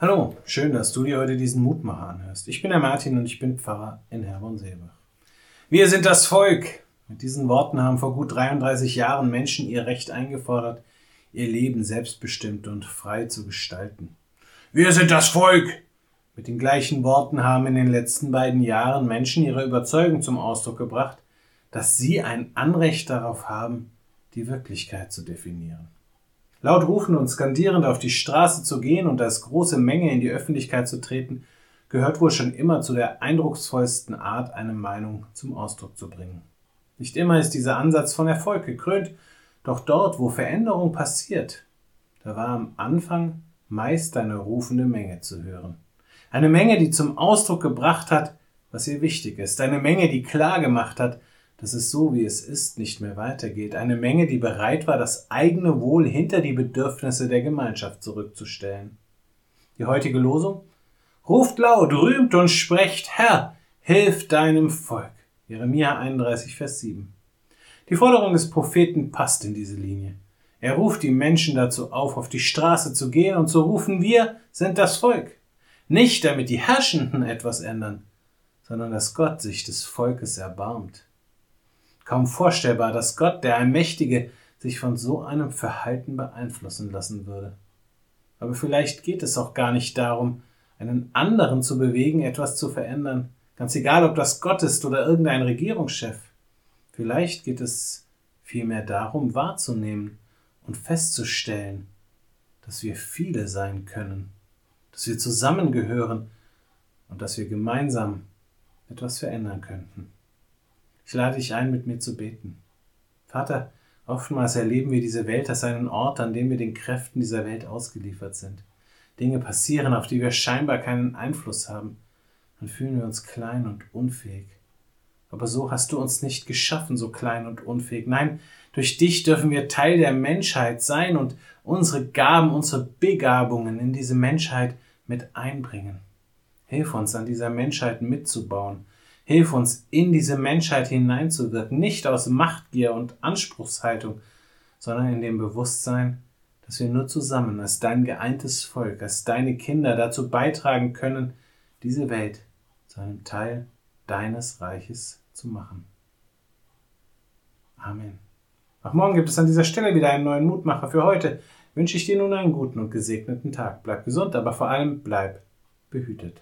Hallo, schön, dass du dir heute diesen Mutmacher anhörst. Ich bin der Martin und ich bin Pfarrer in Herborn-Seebach. Wir sind das Volk. Mit diesen Worten haben vor gut 33 Jahren Menschen ihr Recht eingefordert, ihr Leben selbstbestimmt und frei zu gestalten. Wir sind das Volk. Mit den gleichen Worten haben in den letzten beiden Jahren Menschen ihre Überzeugung zum Ausdruck gebracht, dass sie ein Anrecht darauf haben, die Wirklichkeit zu definieren. Laut rufen und skandierend auf die Straße zu gehen und als große Menge in die Öffentlichkeit zu treten, gehört wohl schon immer zu der eindrucksvollsten Art, eine Meinung zum Ausdruck zu bringen. Nicht immer ist dieser Ansatz von Erfolg gekrönt, doch dort, wo Veränderung passiert, da war am Anfang meist eine rufende Menge zu hören. Eine Menge, die zum Ausdruck gebracht hat, was ihr wichtig ist. Eine Menge, die klar gemacht hat, dass es so, wie es ist, nicht mehr weitergeht. Eine Menge, die bereit war, das eigene Wohl hinter die Bedürfnisse der Gemeinschaft zurückzustellen. Die heutige Losung? Ruft laut, rühmt und sprecht, Herr, hilf deinem Volk. Jeremia 31, Vers 7. Die Forderung des Propheten passt in diese Linie. Er ruft die Menschen dazu auf, auf die Straße zu gehen und zu rufen, wir sind das Volk. Nicht damit die Herrschenden etwas ändern, sondern dass Gott sich des Volkes erbarmt. Kaum vorstellbar, dass Gott, der Allmächtige, sich von so einem Verhalten beeinflussen lassen würde. Aber vielleicht geht es auch gar nicht darum, einen anderen zu bewegen, etwas zu verändern, ganz egal, ob das Gott ist oder irgendein Regierungschef. Vielleicht geht es vielmehr darum, wahrzunehmen und festzustellen, dass wir viele sein können, dass wir zusammengehören und dass wir gemeinsam etwas verändern könnten. Ich lade dich ein, mit mir zu beten. Vater, oftmals erleben wir diese Welt als einen Ort, an dem wir den Kräften dieser Welt ausgeliefert sind. Dinge passieren, auf die wir scheinbar keinen Einfluss haben. Dann fühlen wir uns klein und unfähig. Aber so hast du uns nicht geschaffen, so klein und unfähig. Nein, durch dich dürfen wir Teil der Menschheit sein und unsere Gaben, unsere Begabungen in diese Menschheit mit einbringen. Hilf uns, an dieser Menschheit mitzubauen, Hilf uns, in diese Menschheit hineinzuwirken, nicht aus Machtgier und Anspruchshaltung, sondern in dem Bewusstsein, dass wir nur zusammen als dein geeintes Volk, als deine Kinder dazu beitragen können, diese Welt zu einem Teil deines Reiches zu machen. Amen. Auch morgen gibt es an dieser Stelle wieder einen neuen Mutmacher. Für heute wünsche ich dir nun einen guten und gesegneten Tag. Bleib gesund, aber vor allem bleib behütet.